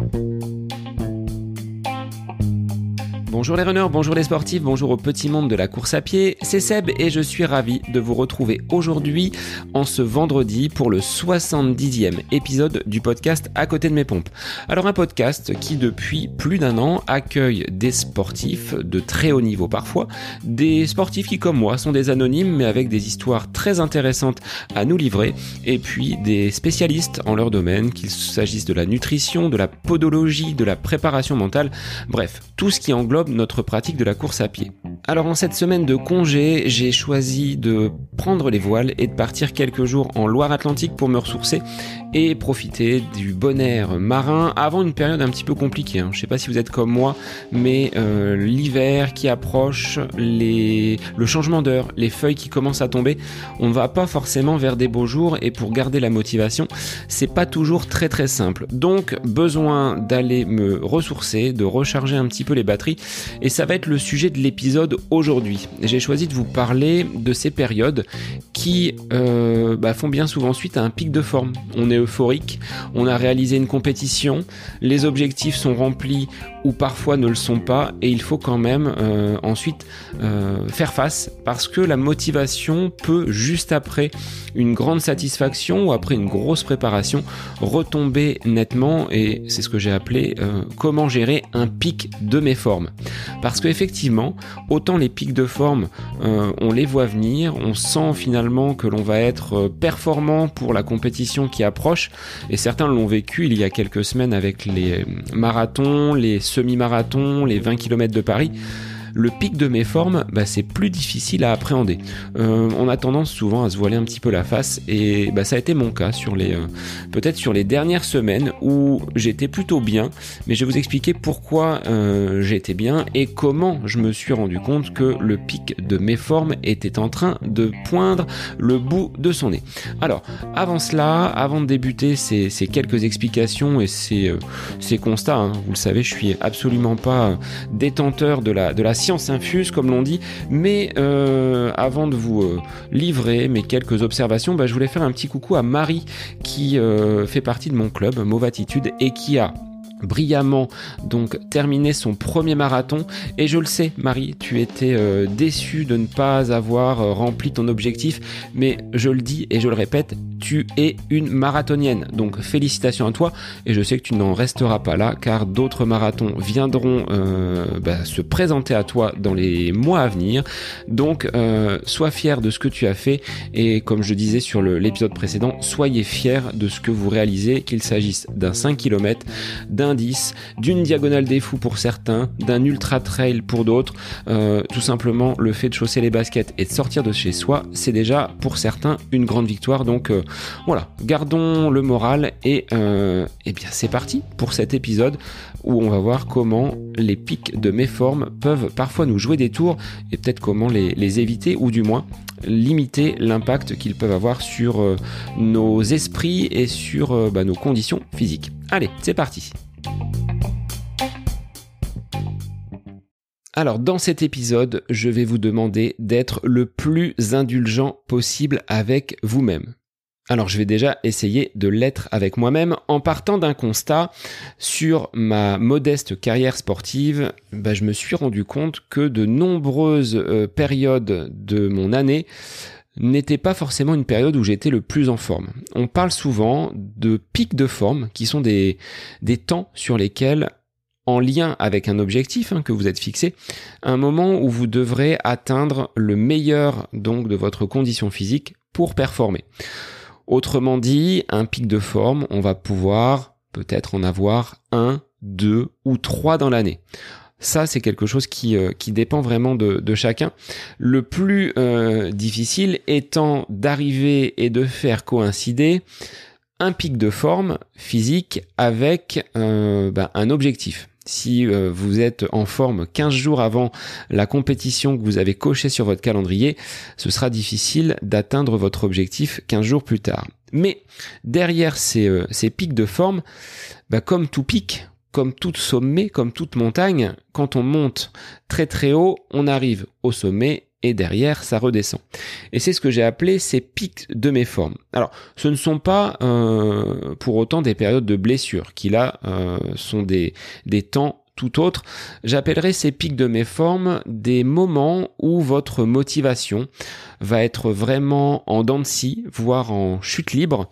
Bye. Bonjour les runners, bonjour les sportifs, bonjour au petit monde de la course à pied, c'est Seb et je suis ravi de vous retrouver aujourd'hui en ce vendredi pour le 70e épisode du podcast À côté de mes pompes. Alors un podcast qui depuis plus d'un an accueille des sportifs de très haut niveau parfois, des sportifs qui comme moi sont des anonymes mais avec des histoires très intéressantes à nous livrer et puis des spécialistes en leur domaine, qu'il s'agisse de la nutrition, de la podologie, de la préparation mentale, bref, tout ce qui englobe notre pratique de la course à pied. Alors en cette semaine de congé, j'ai choisi de prendre les voiles et de partir quelques jours en Loire-Atlantique pour me ressourcer et profiter du bon air marin avant une période un petit peu compliquée. Hein. Je sais pas si vous êtes comme moi, mais euh, l'hiver qui approche, le changement d'heure, les feuilles qui commencent à tomber, on ne va pas forcément vers des beaux jours et pour garder la motivation, c'est pas toujours très très simple. Donc besoin d'aller me ressourcer, de recharger un petit peu les batteries et ça va être le sujet de l'épisode aujourd'hui. J'ai choisi de vous parler de ces périodes qui euh, bah, font bien souvent suite à un pic de forme. On est euphorique, on a réalisé une compétition, les objectifs sont remplis ou parfois ne le sont pas et il faut quand même euh, ensuite euh, faire face parce que la motivation peut juste après une grande satisfaction ou après une grosse préparation retomber nettement et c'est ce que j'ai appelé euh, comment gérer un pic de mes formes. Parce qu'effectivement autant les pics de forme on les voit venir on sent finalement que l'on va être performant pour la compétition qui approche et certains l'ont vécu il y a quelques semaines avec les marathons les semi-marathon, les 20 km de Paris le pic de mes formes, bah, c'est plus difficile à appréhender. Euh, on a tendance souvent à se voiler un petit peu la face et bah, ça a été mon cas sur les euh, peut-être sur les dernières semaines où j'étais plutôt bien, mais je vais vous expliquer pourquoi euh, j'étais bien et comment je me suis rendu compte que le pic de mes formes était en train de poindre le bout de son nez. Alors, avant cela, avant de débuter ces, quelques explications et ces, ces constats, hein, vous le savez, je suis absolument pas détenteur de la, de la science infuse, comme l'on dit. Mais euh, avant de vous euh, livrer mes quelques observations, bah, je voulais faire un petit coucou à Marie qui euh, fait partie de mon club Mauve Attitude et qui a brillamment donc terminé son premier marathon et je le sais Marie tu étais euh, déçue de ne pas avoir rempli ton objectif mais je le dis et je le répète tu es une marathonienne donc félicitations à toi et je sais que tu n'en resteras pas là car d'autres marathons viendront euh, bah, se présenter à toi dans les mois à venir donc sois fier de ce que tu as fait et comme je disais sur l'épisode précédent soyez fiers de ce que vous réalisez qu'il s'agisse d'un 5 km d'un d'une diagonale des fous pour certains, d'un ultra trail pour d'autres. Euh, tout simplement, le fait de chausser les baskets et de sortir de chez soi, c'est déjà pour certains une grande victoire. Donc euh, voilà, gardons le moral et, euh, eh bien c'est parti pour cet épisode où on va voir comment les pics de méformes peuvent parfois nous jouer des tours et peut-être comment les, éviter ou du moins limiter l'impact qu'ils peuvent avoir sur nos esprits et sur bah, nos conditions physiques. Allez, c'est parti. Alors dans cet épisode, je vais vous demander d'être le plus indulgent possible avec vous-même. Alors je vais déjà essayer de l'être avec moi-même en partant d'un constat sur ma modeste carrière sportive. Bah, je me suis rendu compte que de nombreuses euh, périodes de mon année n'était pas forcément une période où j'étais le plus en forme. On parle souvent de pics de forme qui sont des, des temps sur lesquels en lien avec un objectif hein, que vous êtes fixé, un moment où vous devrez atteindre le meilleur donc de votre condition physique pour performer. Autrement dit, un pic de forme, on va pouvoir peut-être en avoir un, deux ou trois dans l'année. Ça, c'est quelque chose qui, euh, qui dépend vraiment de, de chacun. Le plus euh, difficile étant d'arriver et de faire coïncider un pic de forme physique avec euh, ben, un objectif. Si vous êtes en forme 15 jours avant la compétition que vous avez coché sur votre calendrier, ce sera difficile d'atteindre votre objectif 15 jours plus tard. Mais derrière ces, ces pics de forme, ben, comme tout pic, comme tout sommet, comme toute montagne, quand on monte très très haut, on arrive au sommet et derrière ça redescend. Et c'est ce que j'ai appelé ces pics de mes formes. Alors ce ne sont pas euh, pour autant des périodes de blessure qui là euh, sont des, des temps tout autres. J'appellerai ces pics de mes formes des moments où votre motivation va être vraiment en dents de scie, voire en chute libre,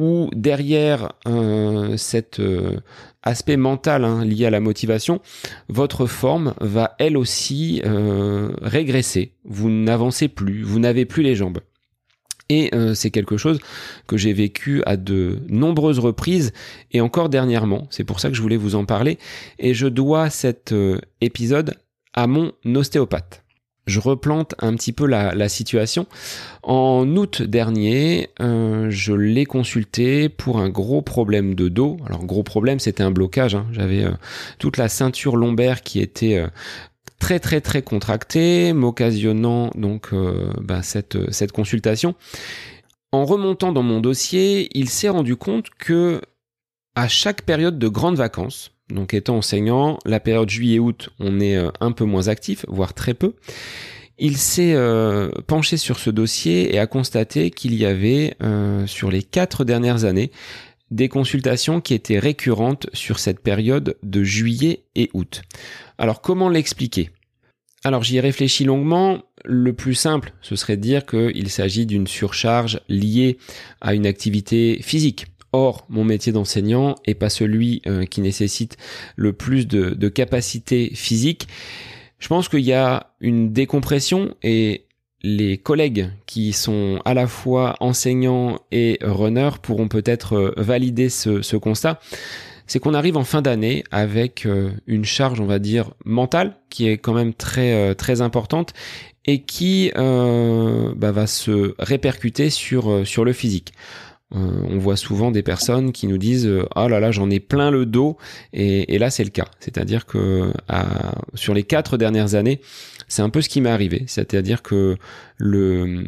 où derrière euh, cet euh, aspect mental hein, lié à la motivation, votre forme va elle aussi euh, régresser. Vous n'avancez plus, vous n'avez plus les jambes. Et c'est quelque chose que j'ai vécu à de nombreuses reprises et encore dernièrement. C'est pour ça que je voulais vous en parler. Et je dois cet épisode à mon ostéopathe je replante un petit peu la, situation. En août dernier, euh, je l'ai consulté pour un gros problème de dos. Alors gros problème, c'était un blocage. Hein. J'avais euh, toute la ceinture lombaire qui était euh, très très très contractée, m'occasionnant donc bah, cette, cette consultation. En remontant dans mon dossier, il s'est rendu compte que à chaque période de grandes vacances, donc étant enseignant, la période juillet-août, on est euh, un peu moins actif, voire très peu. Il s'est euh, penché sur ce dossier et a constaté qu'il y avait, euh, sur les quatre dernières années, des consultations qui étaient récurrentes sur cette période de juillet et août. Alors comment l'expliquer? Alors j'y ai réfléchi longuement. Le plus simple, ce serait de dire qu'il s'agit d'une surcharge liée à une activité physique. Or, mon métier d'enseignant est pas celui euh, qui nécessite le plus de, de capacité physique. Je pense qu'il y a une décompression et les collègues qui sont à la fois enseignants et runners pourront peut-être euh, valider ce, constat. C'est qu'on arrive en fin d'année avec euh, une charge, on va dire, mentale qui est quand même très très importante et qui bah, va se répercuter sur sur le physique. Euh, on voit souvent des personnes qui nous disent ah là là j'en ai plein le dos. Et, là c'est le cas. C'est-à-dire que sur les quatre dernières années c'est un peu ce qui m'est arrivé. C'est-à-dire que le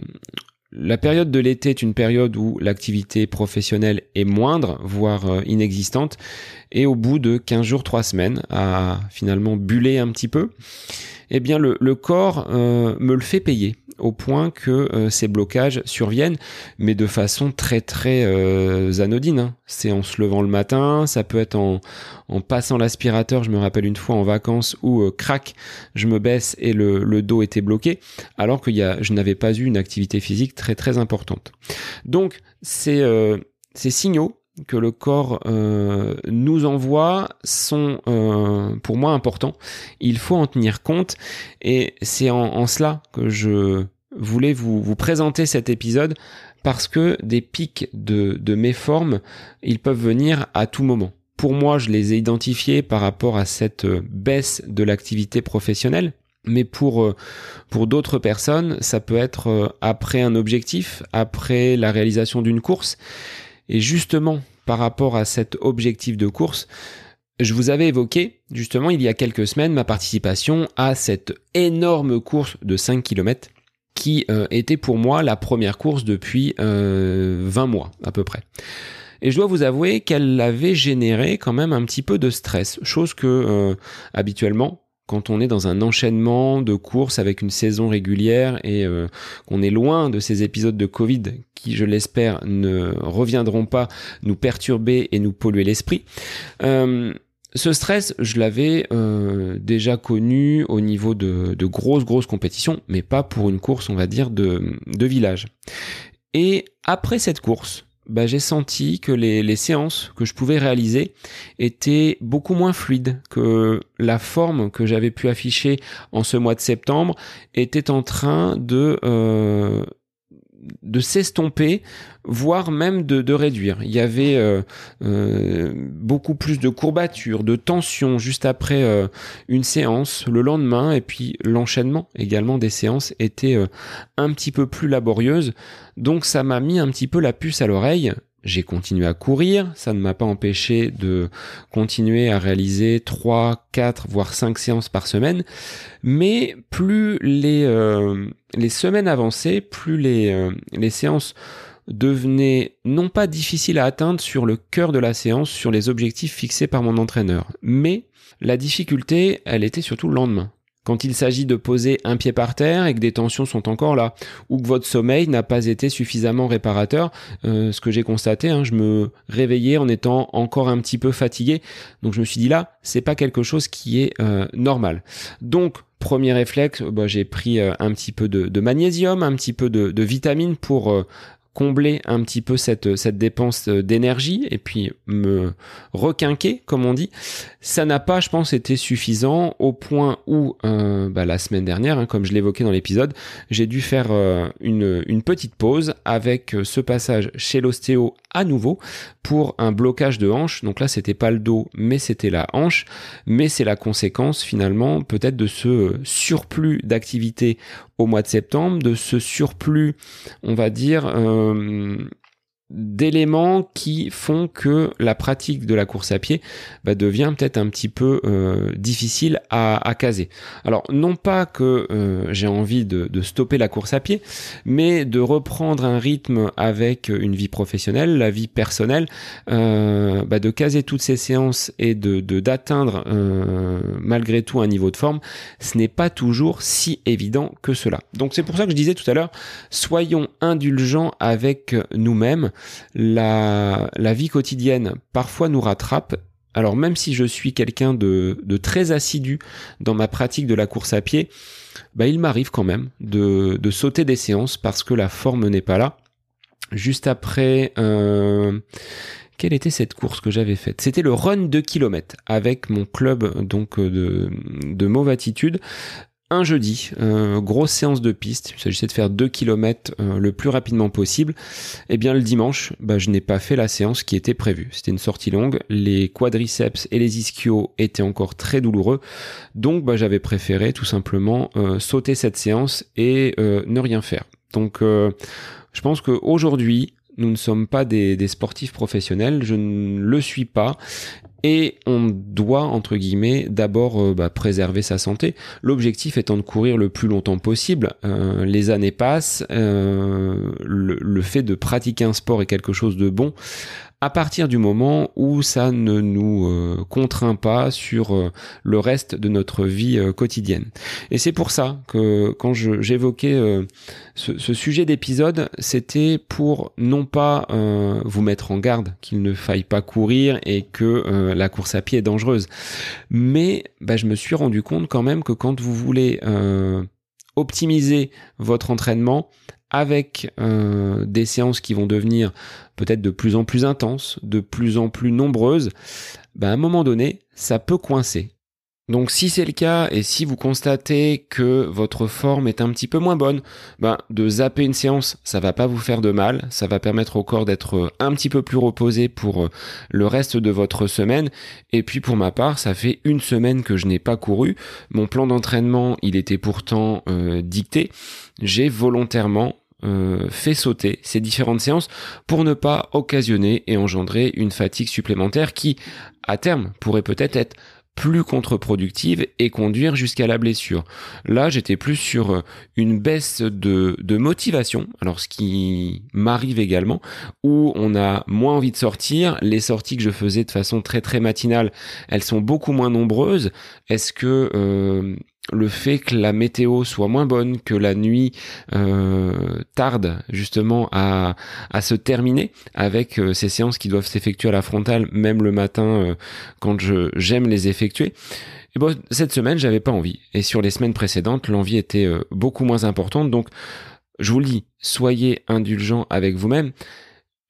la période de l'été est une période où l'activité professionnelle est moindre, voire euh, inexistante, et au bout de 15 jours, 3 semaines, à finalement buller un petit peu, eh bien le, corps euh, me le fait payer au point que euh, ces blocages surviennent, mais de façon très très euh, anodine. Hein. C'est en se levant le matin, ça peut être en, en passant l'aspirateur, je me rappelle une fois en vacances où, euh, crac, je me baisse et le, le dos était bloqué, alors que y a, je n'avais pas eu une activité physique très très importante. Donc, ces, ces signaux que le corps nous envoie sont pour moi importants. Il faut en tenir compte et c'est en, en, cela que je voulais vous, vous présenter cet épisode parce que des pics de, de méformes, ils peuvent venir à tout moment. Pour moi, je les ai identifiés par rapport à cette baisse de l'activité professionnelle. Mais pour, euh, pour d'autres personnes, ça peut être euh, après un objectif, après la réalisation d'une course. Et justement, par rapport à cet objectif de course, je vous avais évoqué, justement, il y a quelques semaines, ma participation à cette énorme course de 5 km qui euh, était pour moi la première course depuis 20 euh, mois à peu près. Et je dois vous avouer qu'elle avait généré quand même un petit peu de stress, chose que euh, habituellement, quand on est dans un enchaînement de courses avec une saison régulière et qu'on est loin de ces épisodes de Covid qui, je l'espère, ne reviendront pas nous perturber et nous polluer l'esprit, ce stress, je l'avais euh, déjà connu au niveau de, grosses, grosses compétitions, mais pas pour une course, on va dire, de village. Et après cette course, bah, j'ai senti que les, séances que je pouvais réaliser étaient beaucoup moins fluides, que la forme que j'avais pu afficher en ce mois de septembre était en train de euh, de s'estomper, voire même de, réduire. Il y avait euh, euh, beaucoup plus de courbatures, de tensions juste après euh, une séance, le lendemain, et puis l'enchaînement également des séances était un petit peu plus laborieuse. Donc ça m'a mis un petit peu la puce à l'oreille j'ai continué à courir, ça ne m'a pas empêché de continuer à réaliser 3, 4, voire 5 séances par semaine, mais plus les, euh, les semaines avançaient, plus les, euh, les séances devenaient non pas difficiles à atteindre sur le cœur de la séance, sur les objectifs fixés par mon entraîneur, mais la difficulté, elle était surtout le lendemain. Quand il s'agit de poser un pied par terre et que des tensions sont encore là, ou que votre sommeil n'a pas été suffisamment réparateur, euh, ce que j'ai constaté, hein, je me réveillais en étant encore un petit peu fatigué, donc je me suis dit là, c'est pas quelque chose qui est euh, normal. Donc premier réflexe, bah, j'ai pris euh, un petit peu de, magnésium, un petit peu de, de vitamines pour combler un petit peu cette, cette dépense d'énergie et puis me requinquer, comme on dit. Ça n'a pas, je pense, été suffisant au point où, euh, bah, la semaine dernière, hein, comme je l'évoquais dans l'épisode, j'ai dû faire euh, une, une, petite pause avec euh, ce passage chez l'ostéo à nouveau pour un blocage de hanche. Donc là, c'était pas le dos, mais c'était la hanche. Mais c'est la conséquence finalement peut-être de ce surplus d'activité au mois de septembre, de ce surplus, on va dire, euh, d'éléments qui font que la pratique de la course à pied bah, devient peut-être un petit peu euh, difficile à, à, caser. Alors non pas que euh, j'ai envie de, stopper la course à pied, mais de reprendre un rythme avec une vie professionnelle, la vie personnelle, euh, bah, de caser toutes ces séances et de d'atteindre euh, malgré tout un niveau de forme, ce n'est pas toujours si évident que cela. Donc c'est pour ça que je disais tout à l'heure, soyons indulgents avec nous-mêmes la, vie quotidienne parfois nous rattrape. Alors même si je suis quelqu'un de, très assidu dans ma pratique de la course à pied, bah, il m'arrive quand même de, sauter des séances parce que la forme n'est pas là. Juste après, euh, quelle était cette course que j'avais faite? C'était le run de km avec mon club donc de, de mauve attitude un jeudi, euh, grosse séance de piste, il s'agissait de faire 2 km euh, le plus rapidement possible. Et eh bien le dimanche, bah, je n'ai pas fait la séance qui était prévue. C'était une sortie longue, les quadriceps et les ischios étaient encore très douloureux, donc bah, j'avais préféré tout simplement euh, sauter cette séance et ne rien faire. Donc je pense qu'aujourd'hui, nous ne sommes pas des, des, sportifs professionnels, je ne le suis pas, et on doit entre guillemets d'abord euh, bah, préserver sa santé. L'objectif étant de courir le plus longtemps possible. Euh, les années passent, euh, le, fait de pratiquer un sport est quelque chose de bon à partir du moment où ça ne nous contraint pas sur le reste de notre vie quotidienne. Et c'est pour ça que quand j'évoquais ce, sujet d'épisode, c'était pour non pas vous mettre en garde qu'il ne faille pas courir et que la course à pied est dangereuse, mais bah, je me suis rendu compte quand même que quand vous voulez optimiser votre entraînement, avec euh, des séances qui vont devenir peut-être de plus en plus intenses, de plus en plus nombreuses, ben à un moment donné, ça peut coincer. Donc si c'est le cas et si vous constatez que votre forme est un petit peu moins bonne, ben de zapper une séance, ça va pas vous faire de mal, ça va permettre au corps d'être un petit peu plus reposé pour euh, le reste de votre semaine. Et puis pour ma part, ça fait une semaine que je n'ai pas couru. Mon plan d'entraînement, il était pourtant euh, dicté. J'ai volontairement euh, fait sauter ces différentes séances pour ne pas occasionner et engendrer une fatigue supplémentaire qui, à terme, pourrait peut-être être plus contre-productive et conduire jusqu'à la blessure. Là, j'étais plus sur euh, une baisse de, de motivation, alors ce qui m'arrive également, où on a moins envie de sortir, les sorties que je faisais de façon très très matinale, elles sont beaucoup moins nombreuses. Est-ce que euh, le fait que la météo soit moins bonne, que la nuit euh, tarde justement à, à se terminer avec euh, ces séances qui doivent s'effectuer à la frontale, même le matin euh, quand je j'aime les effectuer. Et bon, cette semaine, j'avais pas envie. Et sur les semaines précédentes, l'envie était beaucoup moins importante. Donc, je vous le dis, soyez indulgents avec vous-même.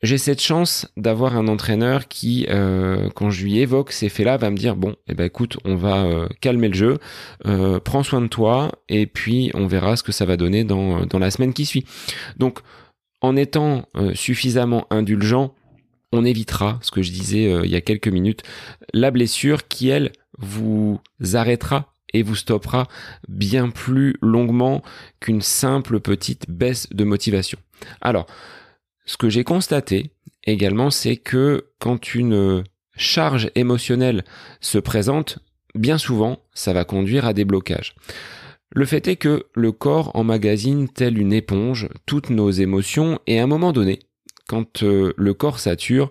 J'ai cette chance d'avoir un entraîneur qui, euh, quand je lui évoque ces faits-là, va me dire bon, eh ben écoute, on va euh, calmer le jeu, euh, prends soin de toi, et puis on verra ce que ça va donner dans, dans la semaine qui suit. Donc, en étant suffisamment indulgent, on évitera, ce que je disais il y a quelques minutes, la blessure qui, elle, vous arrêtera et vous stoppera bien plus longuement qu'une simple petite baisse de motivation. Alors, ce que j'ai constaté également, c'est que quand une charge émotionnelle se présente, bien souvent, ça va conduire à des blocages. Le fait est que le corps emmagasine tel une éponge toutes nos émotions et à un moment donné, quand euh, le corps sature,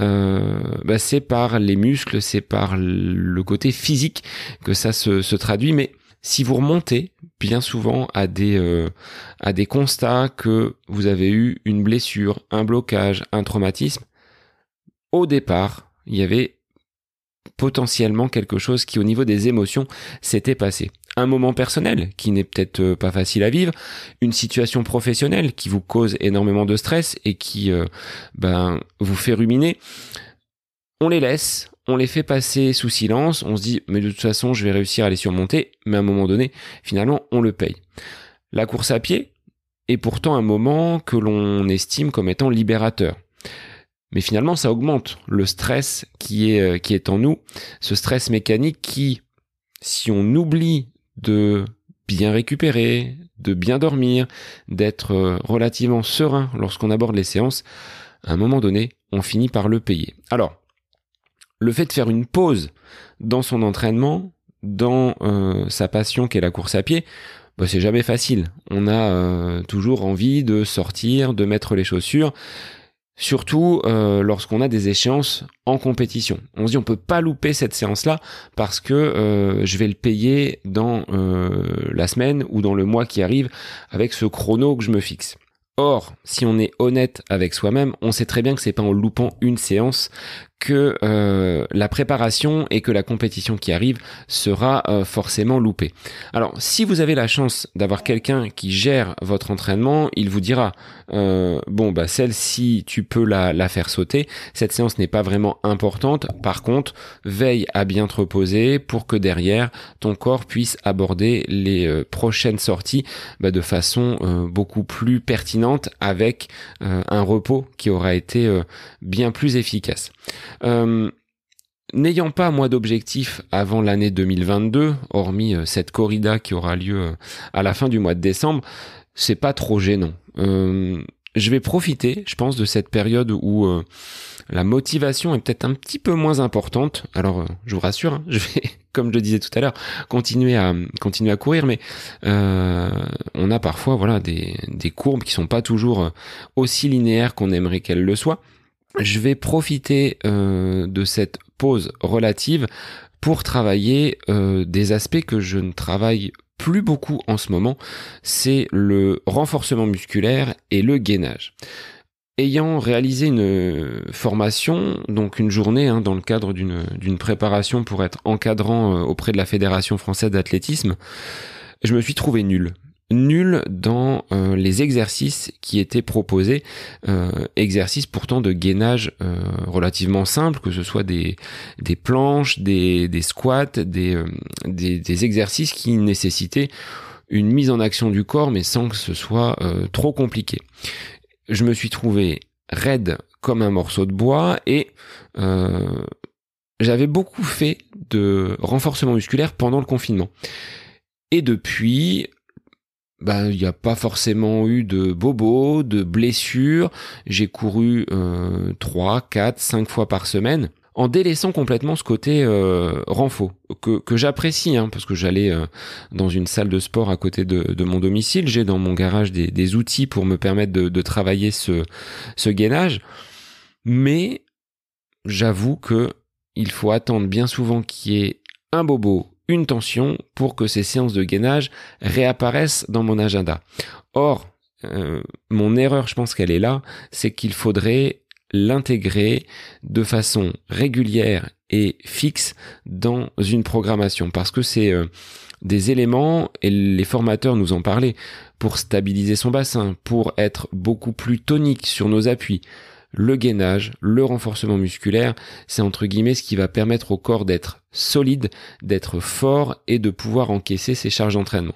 euh, bah, c'est par les muscles, c'est par le côté physique que ça se traduit, mais si vous remontez bien souvent à des, euh, à des constats que vous avez eu une blessure, un blocage, un traumatisme, au départ, il y avait potentiellement quelque chose qui au niveau des émotions s'était passé. Un moment personnel qui n'est peut-être euh, pas facile à vivre, une situation professionnelle qui vous cause énormément de stress et qui euh, ben, vous fait ruminer. On les laisse, on les fait passer sous silence, on se dit mais de toute façon je vais réussir à les surmonter, mais à un moment donné, finalement, on le paye. La course à pied est pourtant un moment que l'on estime comme étant libérateur. Mais finalement, ça augmente le stress qui est, euh, qui est en nous, ce stress mécanique qui, si on oublie de bien récupérer, de bien dormir, d'être euh, relativement serein lorsqu'on aborde les séances, à un moment donné, on finit par le payer. Alors, le fait de faire une pause dans son entraînement, dans euh, sa passion qui est la course à pied, bah, c'est jamais facile. On a toujours envie de sortir, de mettre les chaussures, Surtout euh, lorsqu'on a des échéances en compétition. On se dit on peut pas louper cette séance-là parce que euh, je vais le payer dans euh, la semaine ou dans le mois qui arrive avec ce chrono que je me fixe. Or, si on est honnête avec soi-même, on sait très bien que c'est pas en loupant une séance que euh, la préparation et que la compétition qui arrive sera euh, forcément loupée. Alors, si vous avez la chance d'avoir quelqu'un qui gère votre entraînement, il vous dira euh, bon bah celle-ci tu peux la, la faire sauter. Cette séance n'est pas vraiment importante. Par contre, veille à bien te reposer pour que derrière ton corps puisse aborder les prochaines sorties bah, de façon beaucoup plus pertinente avec un repos qui aura été bien plus efficace. Euh, n'ayant pas moi d'objectif avant l'année 2022, hormis euh, cette corrida qui aura lieu euh, à la fin du mois de décembre, c'est pas trop gênant. je vais profiter, je pense, de cette période où la motivation est peut-être un petit peu moins importante. Alors, je vous rassure, hein, je vais, comme je disais tout à l'heure, continuer à continuer à courir, mais on a parfois voilà des, des courbes qui sont pas toujours aussi linéaires qu'on aimerait qu'elles le soient je vais profiter euh, de cette pause relative pour travailler euh, des aspects que je ne travaille plus beaucoup en ce moment, c'est le renforcement musculaire et le gainage. Ayant réalisé une formation, donc une journée hein, dans le cadre d'une préparation pour être encadrant euh, auprès de la Fédération française d'athlétisme, je me suis trouvé nul nul dans euh, les exercices qui étaient proposés, euh, exercices pourtant de gainage euh, relativement simples, que ce soit des, des planches, des, des squats, des, des, des, exercices qui nécessitaient une mise en action du corps, mais sans que ce soit trop compliqué. Je me suis trouvé raide comme un morceau de bois et j'avais beaucoup fait de renforcement musculaire pendant le confinement. Et depuis, ben, il n'y a pas forcément eu de bobos, de blessures. J'ai couru euh, 3, 4, 5 fois par semaine en délaissant complètement ce côté euh, que, que j'apprécie hein, parce que j'allais euh, dans une salle de sport à côté de, de mon domicile j'ai dans mon garage des, des, outils pour me permettre de, de travailler ce, ce gainage mais j'avoue que il faut attendre bien souvent qu'il y ait un bobo une tension pour que ces séances de gainage réapparaissent dans mon agenda. Or, euh, mon erreur, je pense qu'elle est là, c'est qu'il faudrait l'intégrer de façon régulière et fixe dans une programmation parce que c'est euh, des éléments et les formateurs nous en parlaient pour stabiliser son bassin, pour être beaucoup plus tonique sur nos appuis, le gainage, le renforcement musculaire, c'est entre guillemets ce qui va permettre au corps d'être solide, d'être fort et de pouvoir encaisser ses charges d'entraînement.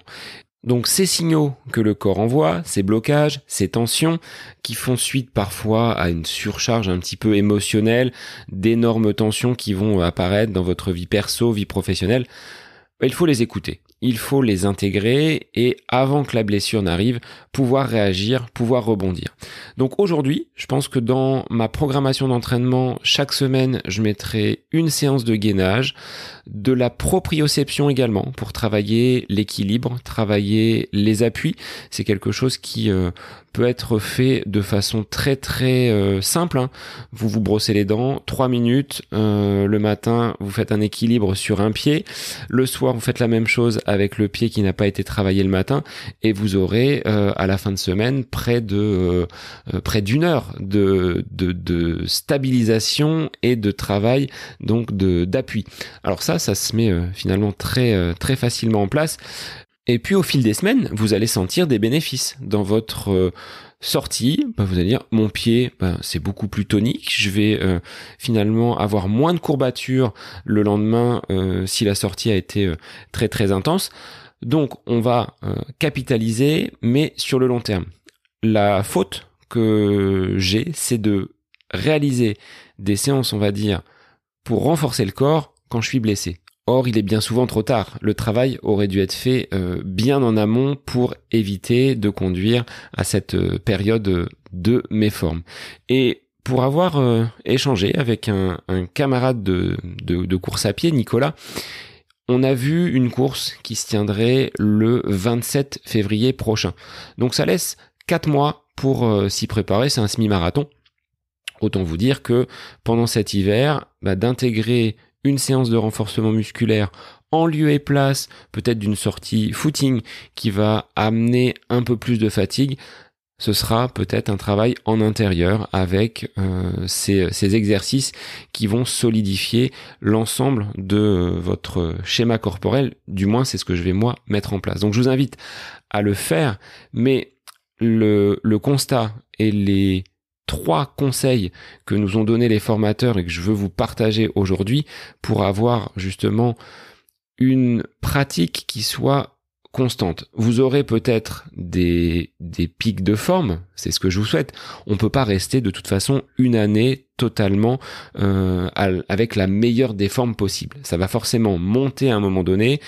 Donc ces signaux que le corps envoie, ces blocages, ces tensions, qui font suite parfois à une surcharge un petit peu émotionnelle, d'énormes tensions qui vont apparaître dans votre vie perso, vie professionnelle, il faut les écouter il faut les intégrer et avant que la blessure n'arrive, pouvoir réagir, pouvoir rebondir. Donc aujourd'hui, je pense que dans ma programmation d'entraînement, chaque semaine, je mettrai une séance de gainage, de la proprioception également pour travailler l'équilibre, travailler les appuis. C'est quelque chose qui euh, peut être fait de façon très très euh, simple. Hein. Vous vous brossez les dents, trois minutes. Euh, le matin, vous faites un équilibre sur un pied. Le soir, vous faites la même chose avec le pied qui n'a pas été travaillé le matin et vous aurez euh, à la fin de semaine près de euh, près d'une heure de, de, de stabilisation et de travail donc de d'appui. Alors ça, ça se met finalement très très facilement en place. Et puis au fil des semaines, vous allez sentir des bénéfices dans votre euh, sortie. Bah, vous allez dire, mon pied, bah, c'est beaucoup plus tonique. Je vais euh, finalement avoir moins de courbatures le lendemain euh, si la sortie a été très très intense. Donc on va capitaliser, mais sur le long terme. La faute que j'ai, c'est de réaliser des séances, on va dire, pour renforcer le corps quand je suis blessé. Or, il est bien souvent trop tard. Le travail aurait dû être fait euh, bien en amont pour éviter de conduire à cette euh, période de méforme. Et pour avoir euh, échangé avec un, camarade de, de, course à pied, Nicolas, on a vu une course qui se tiendrait le 27 février prochain. Donc ça laisse 4 mois pour s'y préparer, c'est un semi-marathon. Autant vous dire que pendant cet hiver, bah, d'intégrer une séance de renforcement musculaire en lieu et place peut-être d'une sortie footing qui va amener un peu plus de fatigue, ce sera peut-être un travail en intérieur avec euh, ces, exercices qui vont solidifier l'ensemble de euh, votre schéma corporel. Du moins, c'est ce que je vais moi mettre en place. Donc, je vous invite à le faire, mais le, le constat et les trois conseils que nous ont donné les formateurs et que je veux vous partager aujourd'hui pour avoir justement une pratique qui soit constante. Vous aurez peut-être des, pics de forme, c'est ce que je vous souhaite. On peut pas rester de toute façon une année totalement euh, avec la meilleure des formes possibles. Ça va forcément monter à un moment donné,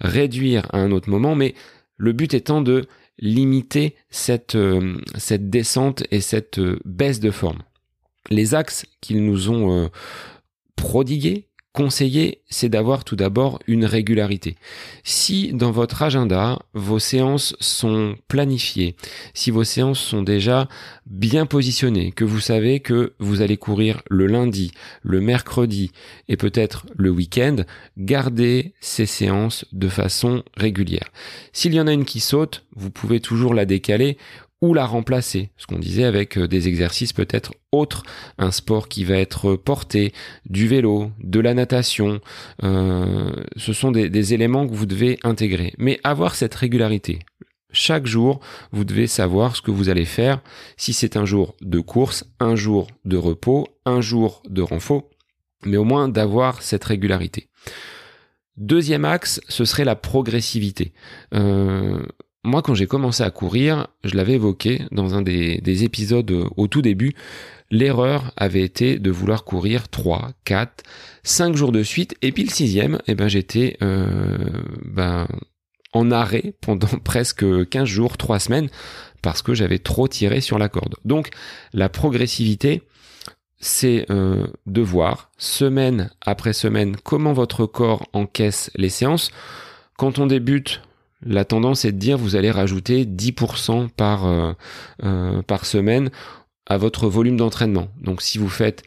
réduire à un autre moment, mais le but étant de limiter cette, euh, cette descente et cette euh, baisse de forme. Les axes qu'ils nous ont euh, prodigués, conseillé, c'est d'avoir tout d'abord une régularité. Si dans votre agenda, vos séances sont planifiées, si vos séances sont déjà bien positionnées, que vous savez que vous allez courir le lundi, le mercredi et peut-être le week-end, gardez ces séances de façon régulière. S'il y en a une qui saute, vous pouvez toujours la décaler ou la remplacer. Ce qu'on disait avec euh, des exercices peut-être autres, un sport qui va être porté, du vélo, de la natation. Euh, ce sont des, éléments que vous devez intégrer. Mais avoir cette régularité. Chaque jour, vous devez savoir ce que vous allez faire. Si c'est un jour de course, un jour de repos, un jour de renfort, mais au moins d'avoir cette régularité. Deuxième axe, ce serait la progressivité. Euh, moi, quand j'ai commencé à courir, je l'avais évoqué dans un des, épisodes euh, au tout début, l'erreur avait été de vouloir courir 3, 4, 5 jours de suite, et puis le sixième, eh ben, j'étais euh, ben, en arrêt pendant presque 15 jours, 3 semaines, parce que j'avais trop tiré sur la corde. Donc, la progressivité, c'est euh, de voir semaine après semaine comment votre corps encaisse les séances. Quand on débute, la tendance est de dire vous allez rajouter 10% par, euh, euh, par semaine à votre volume d'entraînement. Donc si vous faites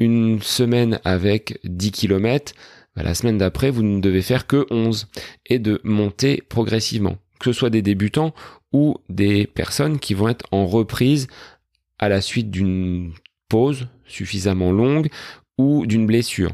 une semaine avec 10 km, bah, la semaine d'après, vous ne devez faire que 11 et de monter progressivement. Que ce soit des débutants ou des personnes qui vont être en reprise à la suite d'une pause suffisamment longue ou d'une blessure.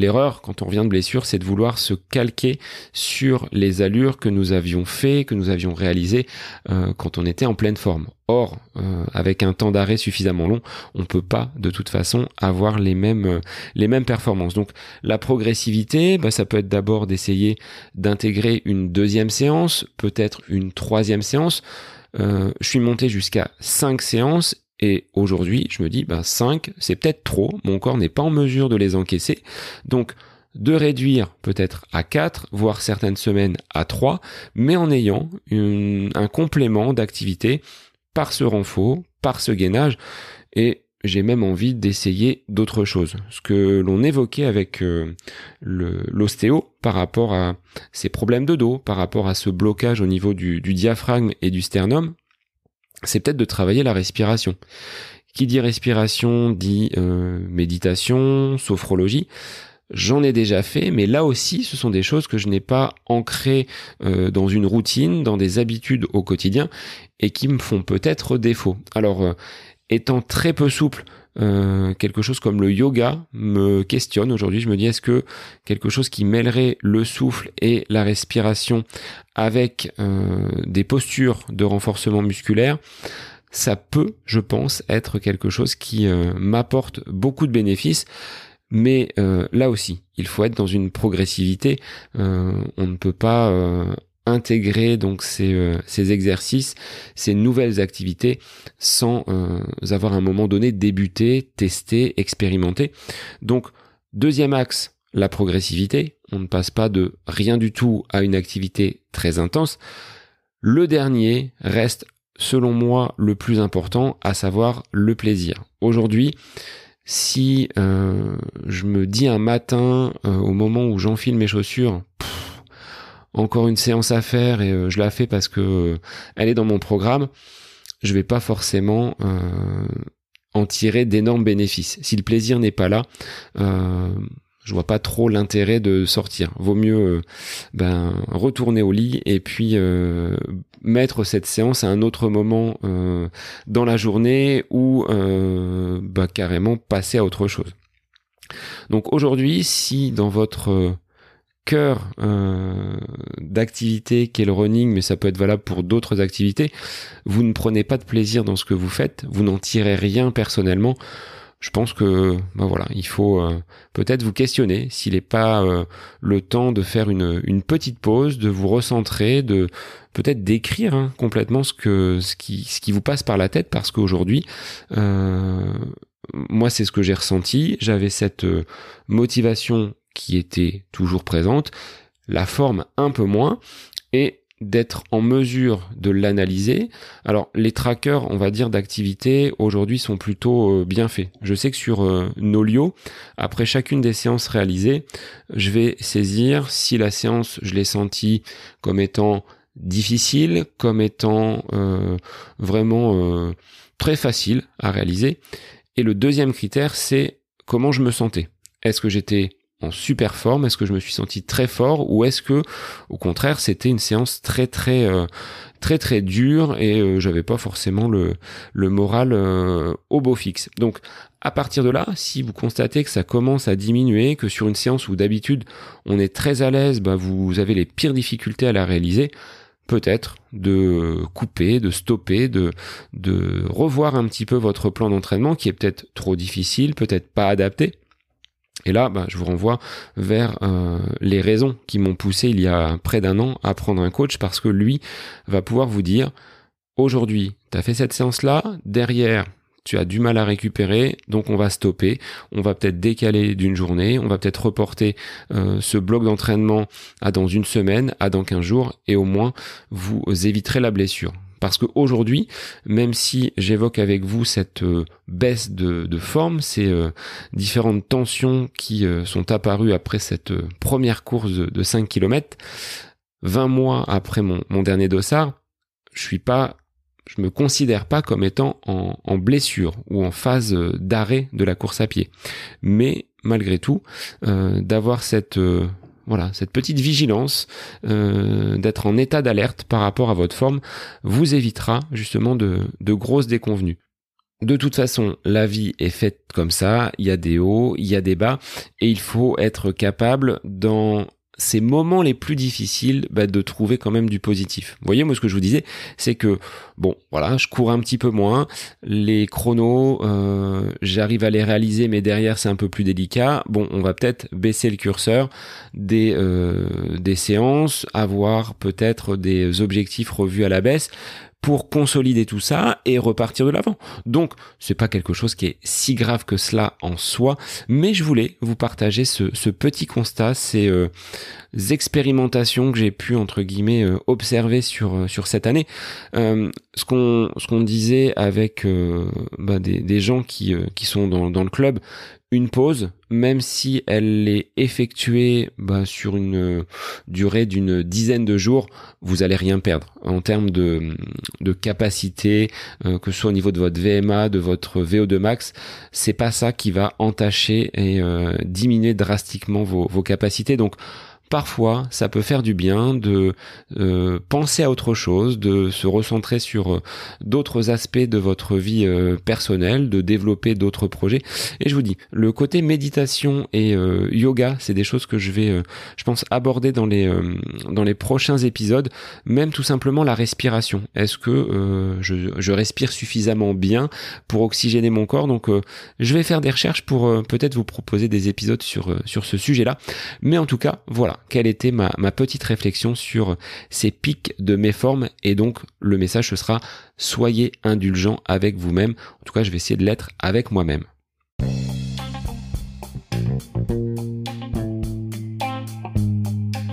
L'erreur, quand on revient de blessure, c'est de vouloir se calquer sur les allures que nous avions fait, que nous avions réalisées euh, quand on était en pleine forme. Or, euh, avec un temps d'arrêt suffisamment long, on peut pas de toute façon avoir les mêmes euh, les mêmes performances. Donc, la progressivité, bah, ça peut être d'abord d'essayer d'intégrer une deuxième séance, peut-être une troisième séance. je suis monté jusqu'à cinq séances et aujourd'hui, je me dis, ben 5, c'est peut-être trop, mon corps n'est pas en mesure de les encaisser. Donc, de réduire peut-être à 4, voire certaines semaines à 3, mais en ayant un complément d'activité par ce renfort, par ce gainage. Et j'ai même envie d'essayer d'autres choses. Ce que l'on évoquait avec euh, l'ostéo par rapport à ces problèmes de dos, par rapport à ce blocage au niveau du diaphragme et du sternum, c'est peut-être de travailler la respiration. Qui dit respiration dit euh, méditation, sophrologie. J'en ai déjà fait, mais là aussi, ce sont des choses que je n'ai pas ancrées euh, dans une routine, dans des habitudes au quotidien, et qui me font peut-être défaut. Alors, euh, étant très peu souple, euh, quelque chose comme le yoga me questionne aujourd'hui. Je me dis, est-ce que quelque chose qui mêlerait le souffle et la respiration avec des postures de renforcement musculaire, ça peut, je pense, être quelque chose qui m'apporte beaucoup de bénéfices. Mais euh, là aussi, il faut être dans une progressivité. Euh, on ne peut pas euh, intégrer donc ces, ces, exercices, ces nouvelles activités sans avoir à un moment donné débuté, testé, expérimenté. Donc deuxième axe, la progressivité. On ne passe pas de rien du tout à une activité très intense. Le dernier reste selon moi le plus important, à savoir le plaisir. Aujourd'hui, si euh, je me dis un matin, euh, au moment où j'enfile mes chaussures, encore une séance à faire et euh, je la fais parce que elle est dans mon programme, je vais pas forcément en tirer d'énormes bénéfices. Si le plaisir n'est pas là, je vois pas trop l'intérêt de sortir. Vaut mieux euh, ben, retourner au lit et puis euh, mettre cette séance à un autre moment euh, dans la journée ou bah, carrément passer à autre chose. Donc aujourd'hui, si dans votre cœur d'activité qu'est le running, mais ça peut être valable pour d'autres activités, vous ne prenez pas de plaisir dans ce que vous faites, vous n'en tirez rien personnellement, je pense que ben voilà, il faut euh, peut-être vous questionner s'il n'est pas euh, le temps de faire une, une, petite pause, de vous recentrer, de peut-être d'écrire hein, complètement ce que ce qui ce qui vous passe par la tête, parce qu'aujourd'hui, euh, moi c'est ce que j'ai ressenti. J'avais cette motivation qui était toujours présente, la forme un peu moins, et d'être en mesure de l'analyser. Alors les trackers, on va dire d'activité aujourd'hui sont plutôt euh, bien faits. Je sais que sur euh, Nolio, après chacune des séances réalisées, je vais saisir si la séance je l'ai sentie comme étant difficile, comme étant euh, vraiment très facile à réaliser. Et le deuxième critère, c'est comment je me sentais. Est-ce que j'étais en super forme Est-ce que je me suis senti très fort ou est-ce que au contraire c'était une séance très très euh, très très dure et euh, j'avais pas forcément le moral euh, au beau fixe. Donc à partir de là, si vous constatez que ça commence à diminuer, que sur une séance où d'habitude on est très à l'aise, bah vous avez les pires difficultés à la réaliser, peut-être de couper, de stopper, de revoir un petit peu votre plan d'entraînement qui est peut-être trop difficile, peut-être pas adapté. Et là, bah, je vous renvoie vers euh, les raisons qui m'ont poussé il y a près d'un an à prendre un coach parce que lui va pouvoir vous dire aujourd'hui, tu as fait cette séance-là, derrière, tu as du mal à récupérer, donc on va stopper, on va peut-être décaler d'une journée, on va peut-être reporter euh, ce bloc d'entraînement à dans une semaine, à dans 15 jours, et au moins vous éviterez la blessure. Parce qu'aujourd'hui, même si j'évoque avec vous cette euh, baisse de, forme, ces euh, différentes tensions qui euh, sont apparues après cette première course de, 5 km, 20 mois après mon, dernier dossard, je suis pas, je me considère pas comme étant en, en blessure ou en phase d'arrêt de la course à pied. Mais malgré tout, d'avoir cette voilà, cette petite vigilance, euh, d'être en état d'alerte par rapport à votre forme, vous évitera justement de, de grosses déconvenues. De toute façon, la vie est faite comme ça, il y a des hauts, il y a des bas, et il faut être capable dans ces moments les plus difficiles bah, de trouver quand même du positif. Vous voyez, moi ce que je vous disais, c'est que bon, voilà, je cours un petit peu moins, les chronos, euh, j'arrive à les réaliser, mais derrière c'est un peu plus délicat. Bon, on va peut-être baisser le curseur des euh, des séances, avoir peut-être des objectifs revus à la baisse pour consolider tout ça et repartir de l'avant. Donc, c'est pas quelque chose qui est si grave que cela en soi, mais je voulais vous partager ce, petit constat, ces euh, expérimentations que j'ai pu entre guillemets euh, observer sur euh, sur cette année. ce qu'on ce qu'on disait avec bah, des, des gens qui qui sont dans dans le club une pause, même si elle est effectuée bah, sur une euh, durée d'une dizaine de jours, vous allez rien perdre en termes de, de capacité, euh, que ce soit au niveau de votre VMA, de votre VO2 max. C'est pas ça qui va entacher et euh, diminuer drastiquement vos, vos capacités. Donc parfois ça peut faire du bien de euh, penser à autre chose, de se recentrer sur euh, d'autres aspects de votre vie euh, personnelle, de développer d'autres projets. Et je vous dis, le côté méditation et yoga, c'est des choses que je vais, je pense, aborder dans les dans les prochains épisodes. Même tout simplement la respiration. Est-ce que je, je, respire suffisamment bien pour oxygéner mon corps? Donc, je vais faire des recherches pour peut-être vous proposer des épisodes sur sur ce sujet-là. Mais en tout cas, voilà quelle était ma, petite réflexion sur ces pics de méforme et donc le message ce sera soyez indulgent avec vous-même. En tout cas, je vais essayer de l'être avec moi-même.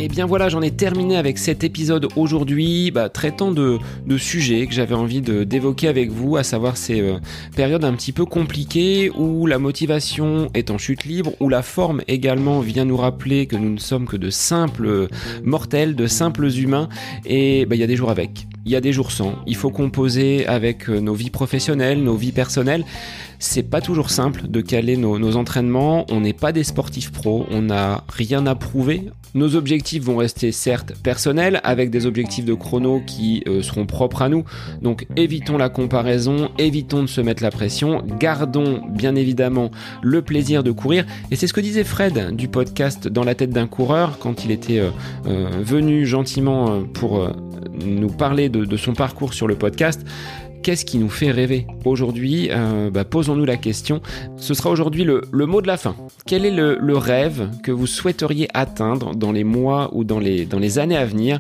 Et eh bien voilà, j'en ai terminé avec cet épisode aujourd'hui, bah, traitant de, sujets que j'avais envie d'évoquer avec vous, à savoir ces euh, périodes un petit peu compliquées où la motivation est en chute libre, où la forme également vient nous rappeler que nous ne sommes que de simples mortels, de simples humains, et bah, il y a des jours avec il y a des jours sans. Il faut composer avec euh, nos vies professionnelles, nos vies personnelles. C'est pas toujours simple de caler nos, entraînements. On n'est pas des sportifs pros. On n'a rien à prouver. Nos objectifs vont rester certes personnels avec des objectifs de chrono qui euh, seront propres à nous. Donc évitons la comparaison, évitons de se mettre la pression, gardons bien évidemment le plaisir de courir. Et c'est ce que disait Fred du podcast Dans la tête d'un coureur quand il était euh, venu gentiment pour nous parler de, son parcours sur le podcast qu'est-ce qui nous fait rêver aujourd'hui euh, bah, Posons-nous la question. Ce sera aujourd'hui le, mot de la fin. Quel est le, rêve que vous souhaiteriez atteindre dans les mois ou dans les, dans les années à venir?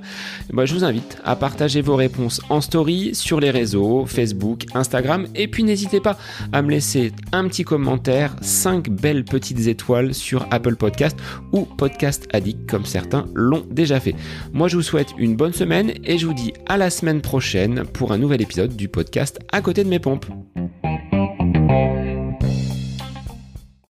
Bah, Je vous invite à partager vos réponses en story sur les réseaux, Facebook, Instagram. Et puis n'hésitez pas à me laisser un petit commentaire, 5 belles petites étoiles sur Apple Podcast ou Podcast Addict comme certains l'ont déjà fait. Moi je vous souhaite une bonne semaine et je vous dis à la semaine prochaine pour un nouvel épisode du à côté de mes pompes.